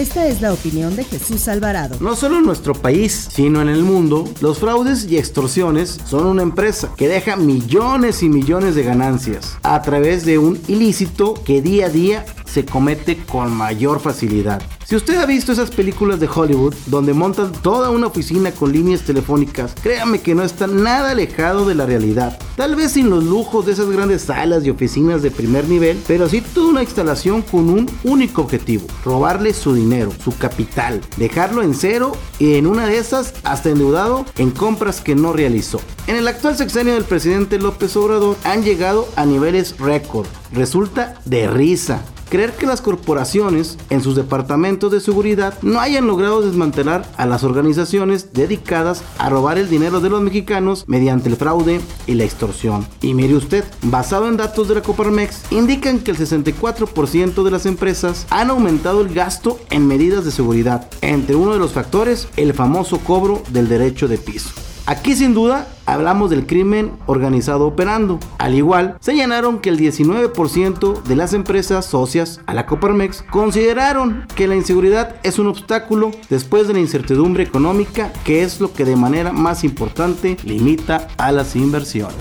Esta es la opinión de Jesús Alvarado. No solo en nuestro país, sino en el mundo, los fraudes y extorsiones son una empresa que deja millones y millones de ganancias a través de un ilícito que día a día se comete con mayor facilidad. Si usted ha visto esas películas de Hollywood donde montan toda una oficina con líneas telefónicas, créame que no está nada alejado de la realidad. Tal vez sin los lujos de esas grandes salas y oficinas de primer nivel, pero sí toda una instalación con un único objetivo, robarle su dinero, su capital, dejarlo en cero y en una de esas hasta endeudado en compras que no realizó. En el actual sexenio del presidente López Obrador han llegado a niveles récord. Resulta de risa creer que las corporaciones en sus departamentos de seguridad no hayan logrado desmantelar a las organizaciones dedicadas a robar el dinero de los mexicanos mediante el fraude y la extorsión. Y mire usted, basado en datos de la Coparmex, indican que el 64% de las empresas han aumentado el gasto en medidas de seguridad, entre uno de los factores el famoso cobro del derecho de piso. Aquí sin duda hablamos del crimen organizado operando. Al igual, señalaron que el 19% de las empresas socias a la Coparmex consideraron que la inseguridad es un obstáculo después de la incertidumbre económica, que es lo que de manera más importante limita a las inversiones.